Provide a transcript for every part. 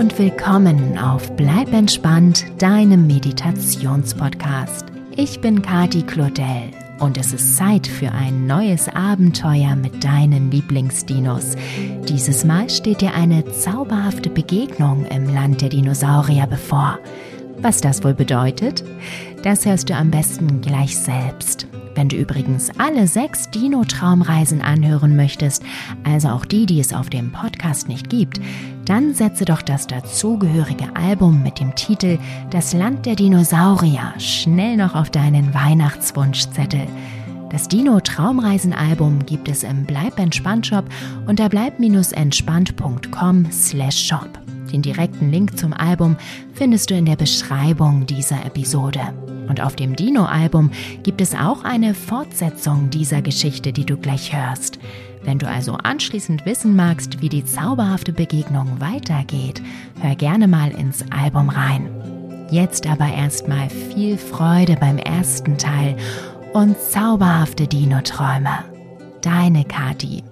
und willkommen auf Bleib entspannt, deinem Meditationspodcast. Ich bin Kati Claudel und es ist Zeit für ein neues Abenteuer mit deinen Lieblingsdinos. Dieses Mal steht dir eine zauberhafte Begegnung im Land der Dinosaurier bevor. Was das wohl bedeutet? Das hörst du am besten gleich selbst. Wenn du übrigens alle sechs Dino-Traumreisen anhören möchtest, also auch die, die es auf dem Podcast nicht gibt, dann setze doch das dazugehörige Album mit dem Titel Das Land der Dinosaurier schnell noch auf deinen Weihnachtswunschzettel. Das Dino Traumreisen Album gibt es im Bleib entspannt Shop unter bleib-entspannt.com slash shop. Den direkten Link zum Album findest du in der Beschreibung dieser Episode. Und auf dem Dino-Album gibt es auch eine Fortsetzung dieser Geschichte, die du gleich hörst. Wenn du also anschließend wissen magst, wie die zauberhafte Begegnung weitergeht, hör gerne mal ins Album rein. Jetzt aber erstmal viel Freude beim ersten Teil und zauberhafte Dino-Träume. Deine Kati.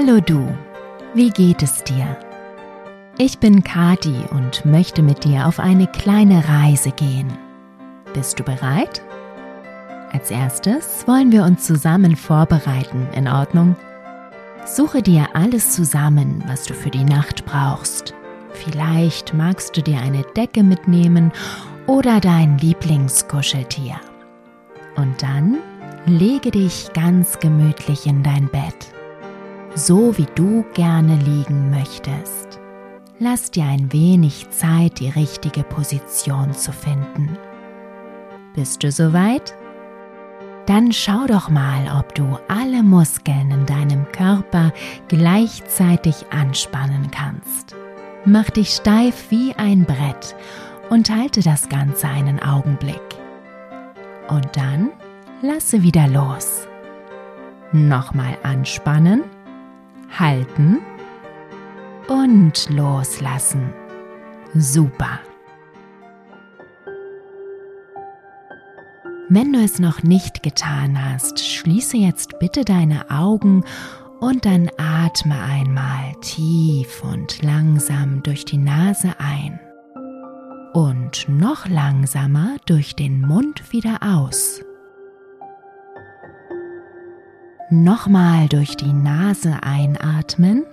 Hallo du, wie geht es dir? Ich bin Kati und möchte mit dir auf eine kleine Reise gehen. Bist du bereit? Als erstes wollen wir uns zusammen vorbereiten, in Ordnung? Suche dir alles zusammen, was du für die Nacht brauchst. Vielleicht magst du dir eine Decke mitnehmen oder dein Lieblingskuscheltier. Und dann lege dich ganz gemütlich in dein Bett, so wie du gerne liegen möchtest. Lass dir ein wenig Zeit, die richtige Position zu finden. Bist du soweit? Dann schau doch mal, ob du alle Muskeln in deinem Körper gleichzeitig anspannen kannst. Mach dich steif wie ein Brett und halte das Ganze einen Augenblick. Und dann lasse wieder los. Nochmal anspannen, halten und loslassen. Super. Wenn du es noch nicht getan hast, schließe jetzt bitte deine Augen und dann atme einmal tief und langsam durch die Nase ein und noch langsamer durch den Mund wieder aus. Nochmal durch die Nase einatmen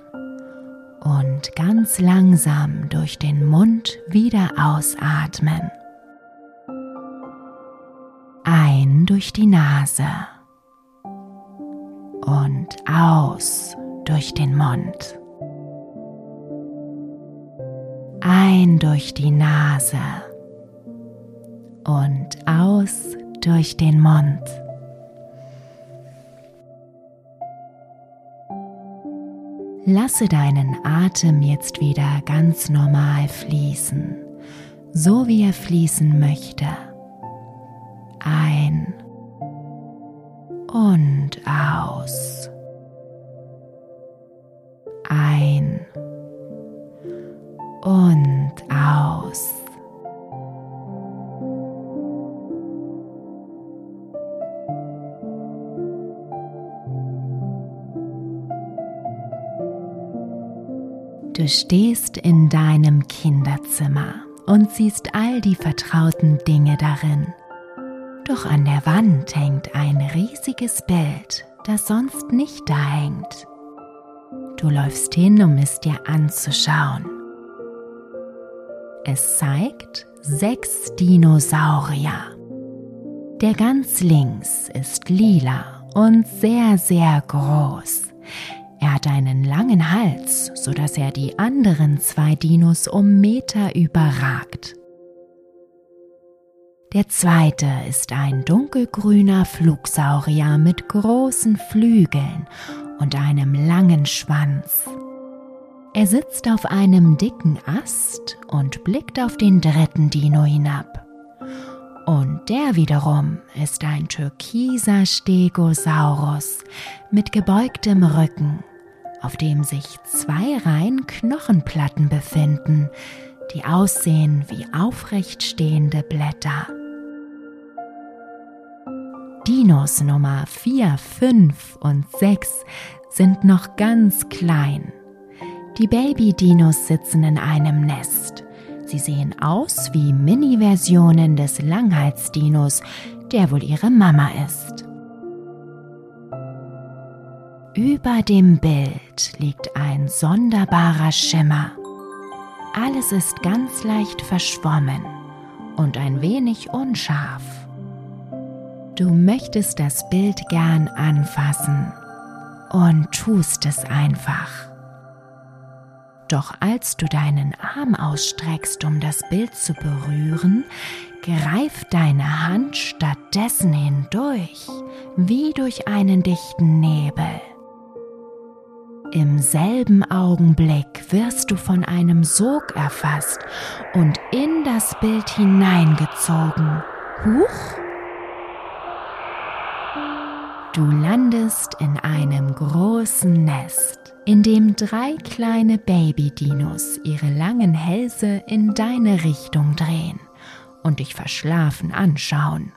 und ganz langsam durch den Mund wieder ausatmen. Ein durch die Nase und aus durch den Mund. Ein durch die Nase und aus durch den Mund. Lasse deinen Atem jetzt wieder ganz normal fließen, so wie er fließen möchte. Ein und aus. Du stehst in deinem Kinderzimmer und siehst all die vertrauten Dinge darin. Doch an der Wand hängt ein riesiges Bild, das sonst nicht da hängt. Du läufst hin, um es dir anzuschauen. Es zeigt sechs Dinosaurier. Der ganz links ist lila und sehr, sehr groß. Er hat einen langen Hals, sodass er die anderen zwei Dinos um Meter überragt. Der zweite ist ein dunkelgrüner Flugsaurier mit großen Flügeln und einem langen Schwanz. Er sitzt auf einem dicken Ast und blickt auf den dritten Dino hinab. Und der wiederum ist ein türkiser Stegosaurus mit gebeugtem Rücken, auf dem sich zwei Reihen Knochenplatten befinden, die aussehen wie aufrecht stehende Blätter. Dinos Nummer 4, 5 und 6 sind noch ganz klein. Die Baby-Dinos sitzen in einem Nest. Sie sehen aus wie Mini-Versionen des Langheitsdinos, der wohl ihre Mama ist. Über dem Bild liegt ein sonderbarer Schimmer. Alles ist ganz leicht verschwommen und ein wenig unscharf. Du möchtest das Bild gern anfassen und tust es einfach. Doch als du deinen Arm ausstreckst, um das Bild zu berühren, greift deine Hand stattdessen hindurch, wie durch einen dichten Nebel. Im selben Augenblick wirst du von einem Sog erfasst und in das Bild hineingezogen. Huch! Du landest in einem großen Nest, in dem drei kleine Baby-Dinos ihre langen Hälse in deine Richtung drehen und dich verschlafen anschauen.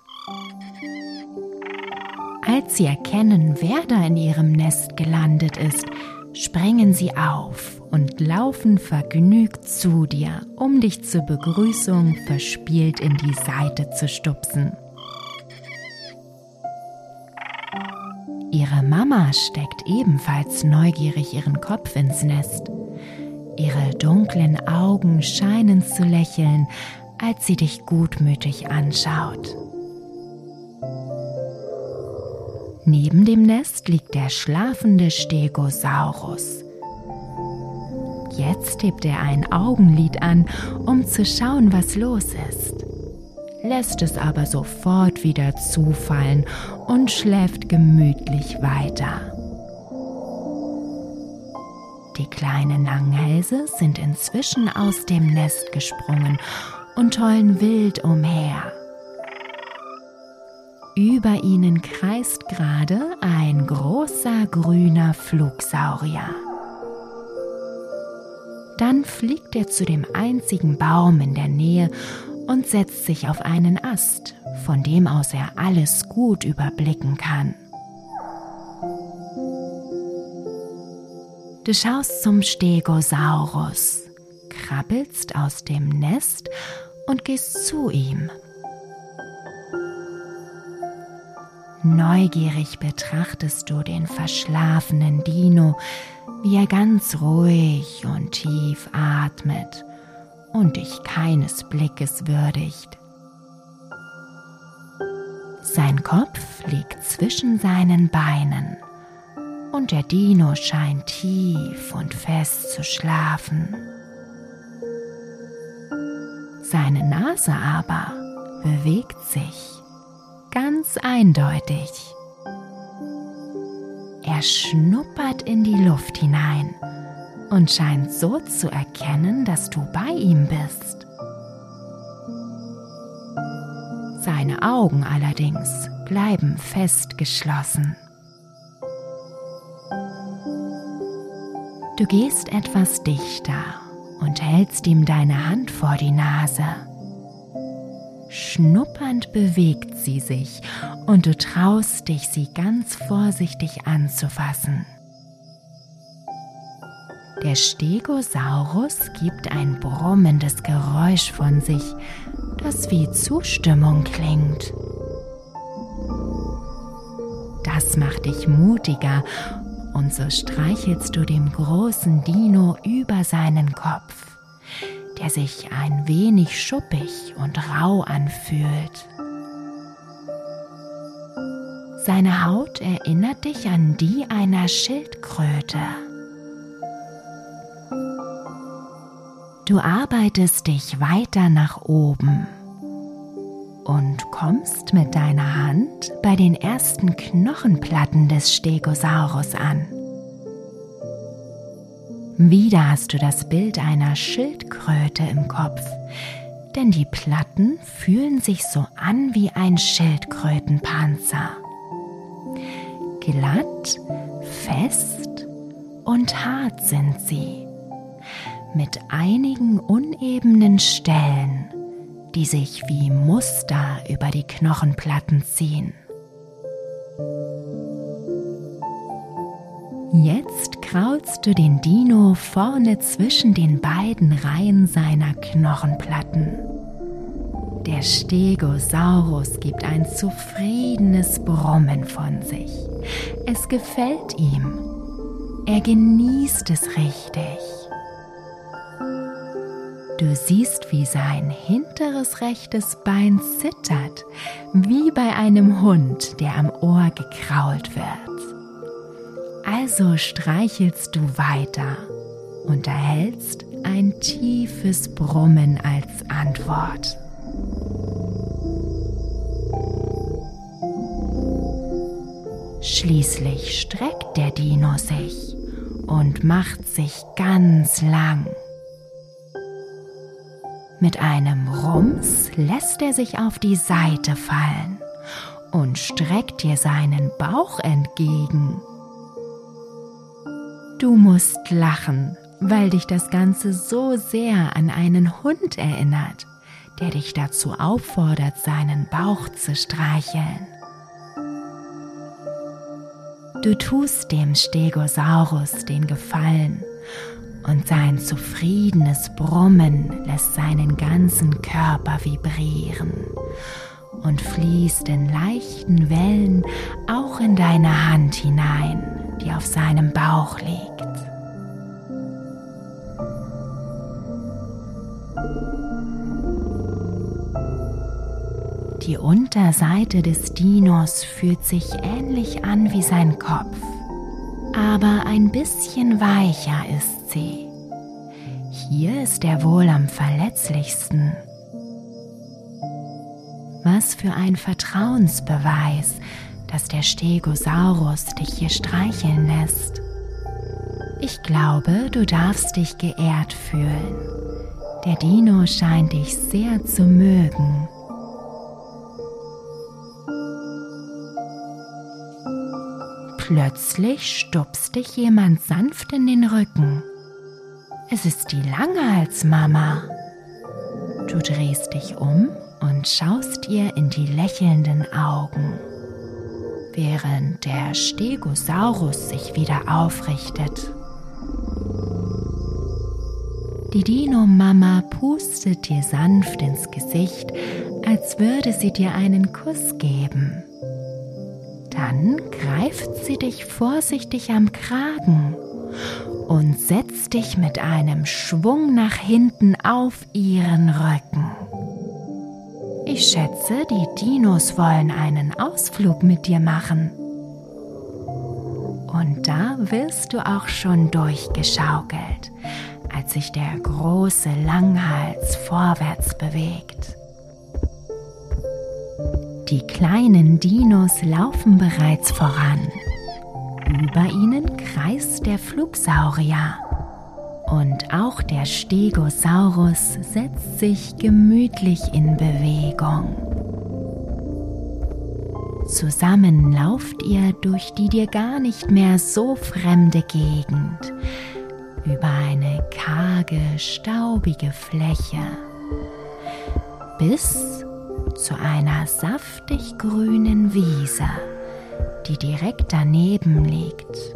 Als sie erkennen, wer da in ihrem Nest gelandet ist, springen sie auf und laufen vergnügt zu dir, um dich zur Begrüßung verspielt in die Seite zu stupsen. Ihre Mama steckt ebenfalls neugierig ihren Kopf ins Nest. Ihre dunklen Augen scheinen zu lächeln, als sie dich gutmütig anschaut. Neben dem Nest liegt der schlafende Stegosaurus. Jetzt hebt er ein Augenlid an, um zu schauen, was los ist, lässt es aber sofort wieder zufallen und schläft gemütlich weiter. Die kleinen Langhälse sind inzwischen aus dem Nest gesprungen und tollen wild umher. Über ihnen kreist gerade ein großer grüner Flugsaurier. Dann fliegt er zu dem einzigen Baum in der Nähe und setzt sich auf einen Ast, von dem aus er alles gut überblicken kann. Du schaust zum Stegosaurus, krabbelst aus dem Nest und gehst zu ihm. Neugierig betrachtest du den verschlafenen Dino, wie er ganz ruhig und tief atmet und dich keines Blickes würdigt. Sein Kopf liegt zwischen seinen Beinen und der Dino scheint tief und fest zu schlafen. Seine Nase aber bewegt sich ganz eindeutig. Er schnuppert in die Luft hinein und scheint so zu erkennen, dass du bei ihm bist. Seine Augen allerdings bleiben fest geschlossen. Du gehst etwas dichter und hältst ihm deine Hand vor die Nase. Schnuppernd bewegt sie sich und du traust dich, sie ganz vorsichtig anzufassen. Der Stegosaurus gibt ein brummendes Geräusch von sich, das wie Zustimmung klingt. Das macht dich mutiger und so streichelst du dem großen Dino über seinen Kopf der sich ein wenig schuppig und rau anfühlt. Seine Haut erinnert dich an die einer Schildkröte. Du arbeitest dich weiter nach oben und kommst mit deiner Hand bei den ersten Knochenplatten des Stegosaurus an. Wieder hast du das Bild einer Schildkröte im Kopf, denn die Platten fühlen sich so an wie ein Schildkrötenpanzer. Glatt, fest und hart sind sie, mit einigen unebenen Stellen, die sich wie Muster über die Knochenplatten ziehen. Jetzt kraulst du den Dino vorne zwischen den beiden Reihen seiner Knochenplatten. Der Stegosaurus gibt ein zufriedenes Brummen von sich. Es gefällt ihm. Er genießt es richtig. Du siehst, wie sein hinteres rechtes Bein zittert, wie bei einem Hund, der am Ohr gekrault wird. Also streichelst du weiter und erhältst ein tiefes Brummen als Antwort. Schließlich streckt der Dino sich und macht sich ganz lang. Mit einem Rums lässt er sich auf die Seite fallen und streckt dir seinen Bauch entgegen. Du musst lachen, weil dich das Ganze so sehr an einen Hund erinnert, der dich dazu auffordert, seinen Bauch zu streicheln. Du tust dem Stegosaurus den Gefallen und sein zufriedenes Brummen lässt seinen ganzen Körper vibrieren und fließt in leichten Wellen auch in deine Hand hinein, die auf seinem Bauch liegt. Die Unterseite des Dinos fühlt sich ähnlich an wie sein Kopf, aber ein bisschen weicher ist sie. Hier ist er wohl am verletzlichsten. Was für ein Vertrauensbeweis, dass der Stegosaurus dich hier streicheln lässt. Ich glaube, du darfst dich geehrt fühlen. Der Dino scheint dich sehr zu mögen. Plötzlich stupst dich jemand sanft in den Rücken. Es ist die Langhals-Mama. Du drehst dich um und schaust ihr in die lächelnden Augen, während der Stegosaurus sich wieder aufrichtet. Die Dino-Mama pustet dir sanft ins Gesicht, als würde sie dir einen Kuss geben. Dann greift sie dich vorsichtig am Kragen und setzt dich mit einem Schwung nach hinten auf ihren Rücken. Ich schätze, die Dinos wollen einen Ausflug mit dir machen. Und da wirst du auch schon durchgeschaukelt, als sich der große Langhals vorwärts bewegt. Die kleinen Dinos laufen bereits voran über ihnen kreist der Flugsaurier. Und auch der Stegosaurus setzt sich gemütlich in Bewegung. Zusammen lauft ihr durch die dir gar nicht mehr so fremde Gegend, über eine karge, staubige Fläche, bis zu einer saftig grünen Wiese die direkt daneben liegt.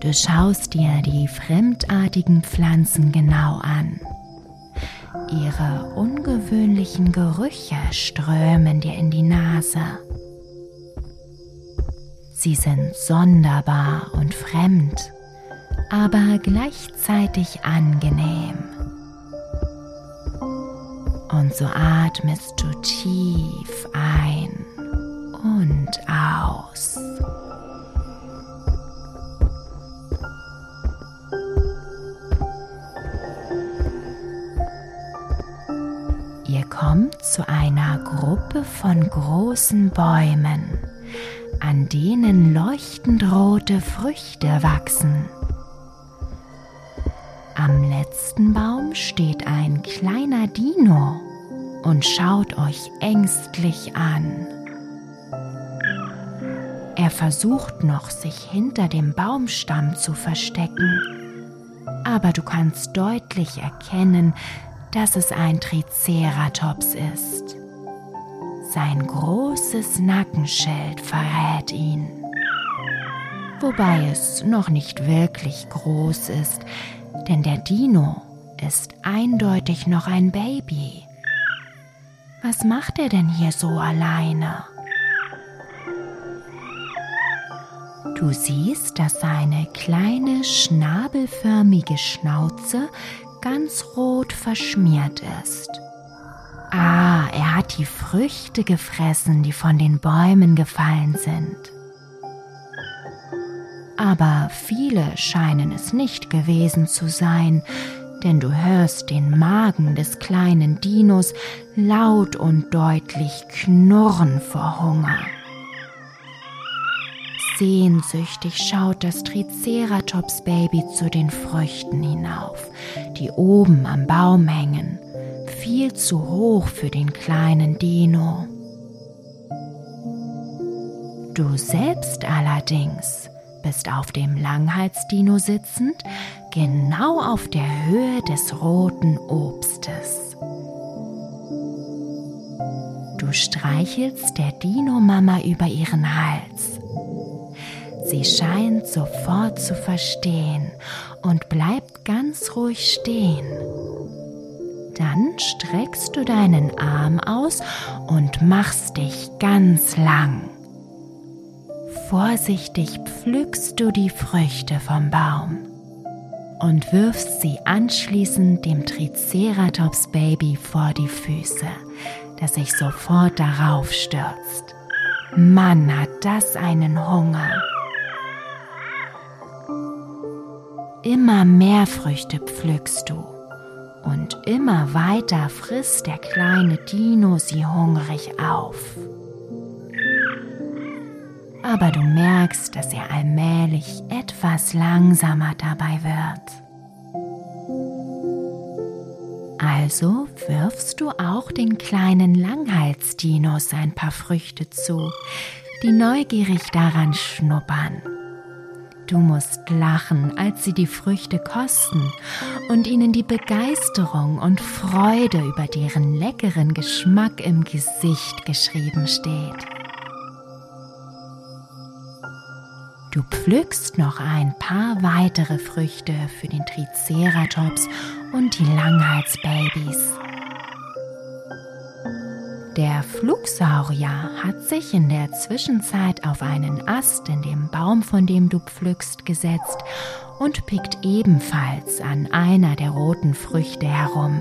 Du schaust dir die fremdartigen Pflanzen genau an. Ihre ungewöhnlichen Gerüche strömen dir in die Nase. Sie sind sonderbar und fremd, aber gleichzeitig angenehm. Und so atmest du tief ein und aus. Zu einer Gruppe von großen Bäumen, an denen leuchtend rote Früchte wachsen. Am letzten Baum steht ein kleiner Dino und schaut euch ängstlich an. Er versucht noch, sich hinter dem Baumstamm zu verstecken, aber du kannst deutlich erkennen, dass es ein Triceratops ist. Sein großes Nackenschild verrät ihn. Wobei es noch nicht wirklich groß ist, denn der Dino ist eindeutig noch ein Baby. Was macht er denn hier so alleine? Du siehst, dass seine kleine schnabelförmige Schnauze ganz rot verschmiert ist. Ah, er hat die Früchte gefressen, die von den Bäumen gefallen sind. Aber viele scheinen es nicht gewesen zu sein, denn du hörst den Magen des kleinen Dinos laut und deutlich knurren vor Hunger. Sehnsüchtig schaut das Triceratops-Baby zu den Früchten hinauf, die oben am Baum hängen, viel zu hoch für den kleinen Dino. Du selbst allerdings bist auf dem Langhalsdino sitzend, genau auf der Höhe des roten Obstes. Du streichelst der Dino-Mama über ihren Hals Sie scheint sofort zu verstehen und bleibt ganz ruhig stehen. Dann streckst du deinen Arm aus und machst dich ganz lang. Vorsichtig pflückst du die Früchte vom Baum und wirfst sie anschließend dem Triceratops-Baby vor die Füße, das sich sofort darauf stürzt. Mann, hat das einen Hunger. Immer mehr Früchte pflückst du und immer weiter frisst der kleine Dino sie hungrig auf. Aber du merkst, dass er allmählich etwas langsamer dabei wird. Also wirfst du auch den kleinen Langhalsdinos ein paar Früchte zu, die neugierig daran schnuppern. Du musst lachen, als sie die Früchte kosten und ihnen die Begeisterung und Freude über deren leckeren Geschmack im Gesicht geschrieben steht. Du pflückst noch ein paar weitere Früchte für den Triceratops und die Langhalsbabys. Der Flugsaurier hat sich in der Zwischenzeit auf einen Ast in dem Baum, von dem du pflückst, gesetzt und pickt ebenfalls an einer der roten Früchte herum.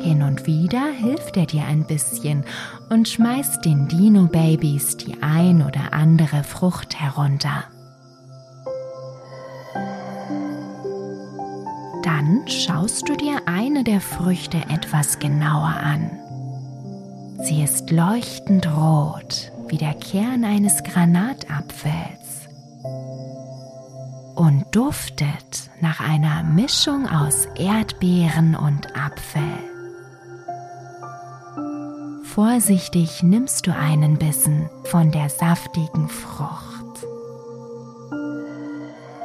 Hin und wieder hilft er dir ein bisschen und schmeißt den Dino-Babys die ein oder andere Frucht herunter. Dann schaust du dir eine der Früchte etwas genauer an. Sie ist leuchtend rot wie der Kern eines Granatapfels und duftet nach einer Mischung aus Erdbeeren und Apfel. Vorsichtig nimmst du einen Bissen von der saftigen Frucht.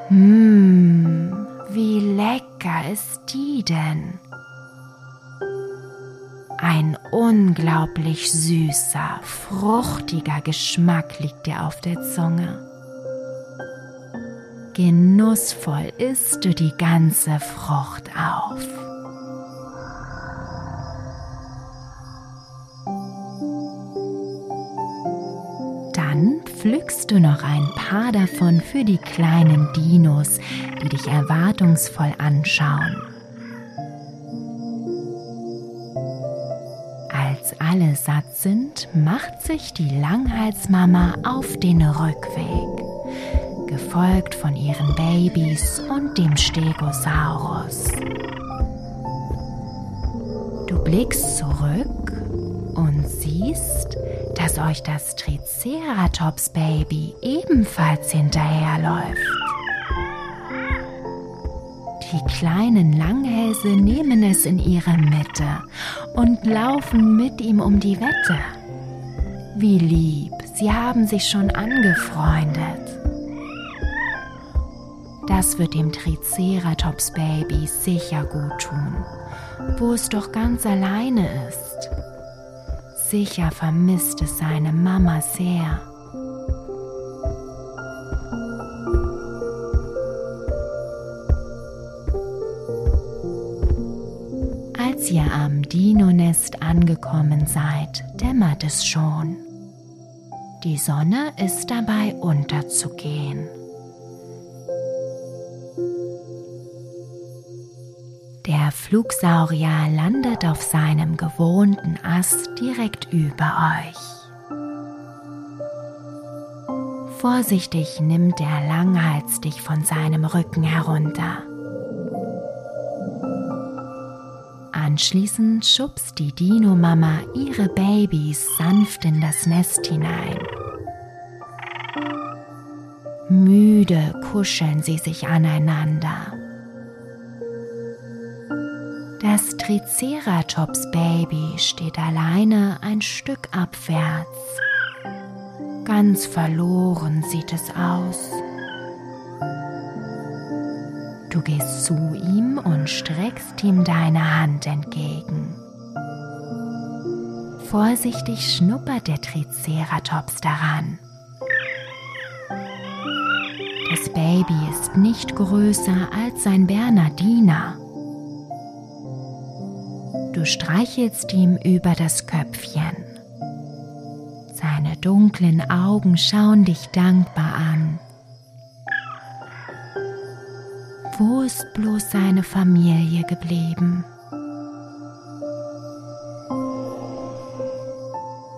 Mmh, lecker ist die denn? Ein unglaublich süßer, fruchtiger Geschmack liegt dir auf der Zunge. Genussvoll isst du die ganze Frucht auf. Pflückst du noch ein paar davon für die kleinen Dinos, die dich erwartungsvoll anschauen. Als alle satt sind, macht sich die Langhalsmama auf den Rückweg, gefolgt von ihren Babys und dem Stegosaurus. Du blickst zurück und siehst, dass euch das Triceratops-Baby ebenfalls hinterherläuft. Die kleinen Langhälse nehmen es in ihre Mitte und laufen mit ihm um die Wette. Wie lieb, sie haben sich schon angefreundet. Das wird dem Triceratops-Baby sicher gut tun wo es doch ganz alleine ist. Sicher vermisst es seine Mama sehr. Als ihr am Dino-Nest angekommen seid, dämmert es schon. Die Sonne ist dabei unterzugehen. Flugsaurier landet auf seinem gewohnten Ast direkt über euch. Vorsichtig nimmt der Langhals dich von seinem Rücken herunter. Anschließend schubst die Dino-Mama ihre Babys sanft in das Nest hinein. Müde kuscheln sie sich aneinander. Das Triceratops-Baby steht alleine ein Stück abwärts. Ganz verloren sieht es aus. Du gehst zu ihm und streckst ihm deine Hand entgegen. Vorsichtig schnuppert der Triceratops daran. Das Baby ist nicht größer als sein Bernardiner. Du streichelst ihm über das Köpfchen. Seine dunklen Augen schauen dich dankbar an. Wo ist bloß seine Familie geblieben?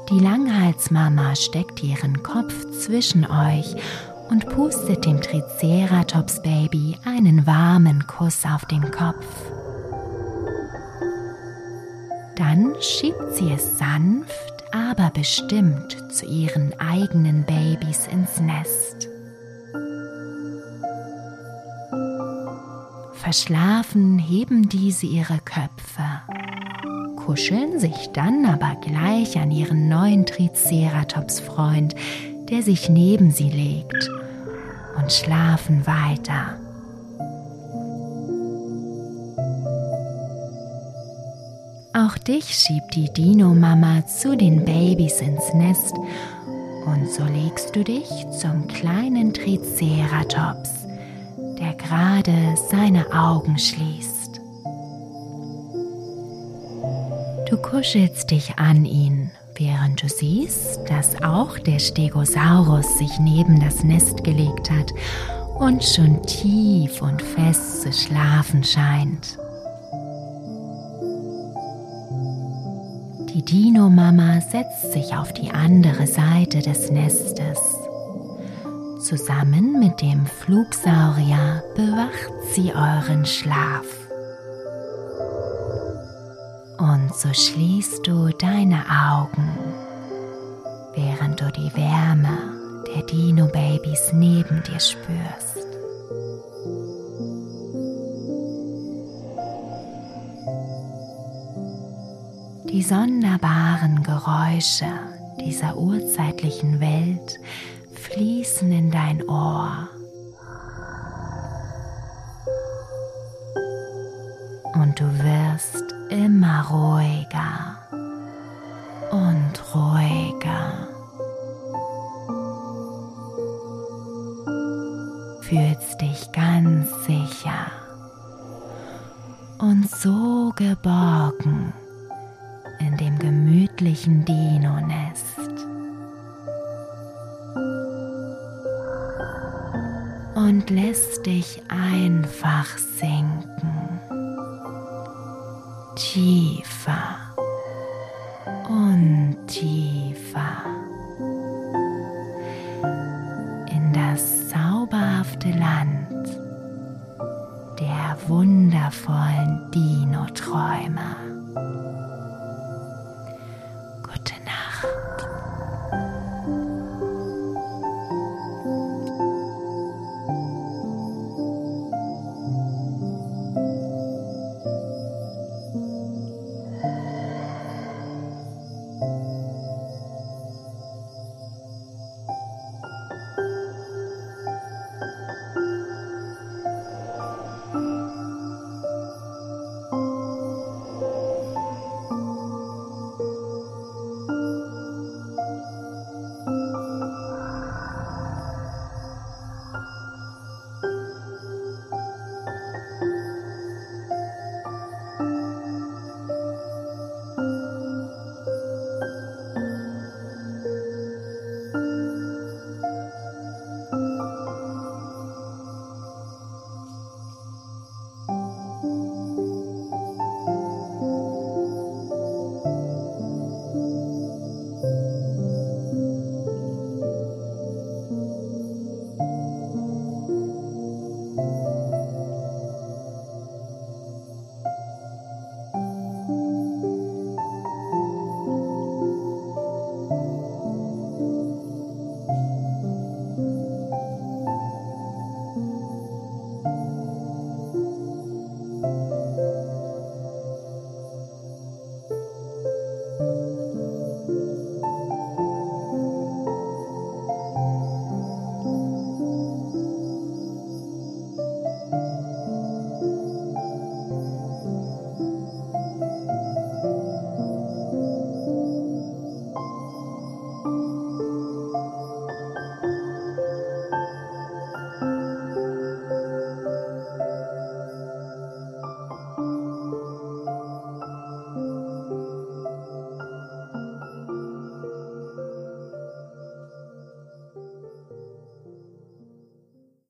Die Langhalsmama steckt ihren Kopf zwischen euch und pustet dem Triceratops-Baby einen warmen Kuss auf den Kopf. Dann schiebt sie es sanft, aber bestimmt zu ihren eigenen Babys ins Nest. Verschlafen heben diese ihre Köpfe, kuscheln sich dann aber gleich an ihren neuen Triceratops-Freund, der sich neben sie legt, und schlafen weiter. Auch dich schiebt die Dino-Mama zu den Babys ins Nest und so legst du dich zum kleinen Triceratops der gerade seine Augen schließt. Du kuschelst dich an ihn, während du siehst, dass auch der Stegosaurus sich neben das Nest gelegt hat und schon tief und fest zu schlafen scheint. Dino-Mama setzt sich auf die andere Seite des Nestes Zusammen mit dem Flugsaurier bewacht sie euren Schlaf. Und so schließt du deine Augen, während du die Wärme der Dino-Babys neben dir spürst. Die sonderbaren Geräusche dieser urzeitlichen Welt fließen in dein Ohr. Und du wirst immer ruhiger und lässt dich einfach sinken. Tiefer und tiefer in das zauberhafte Land der wundervollen Dino-Träume.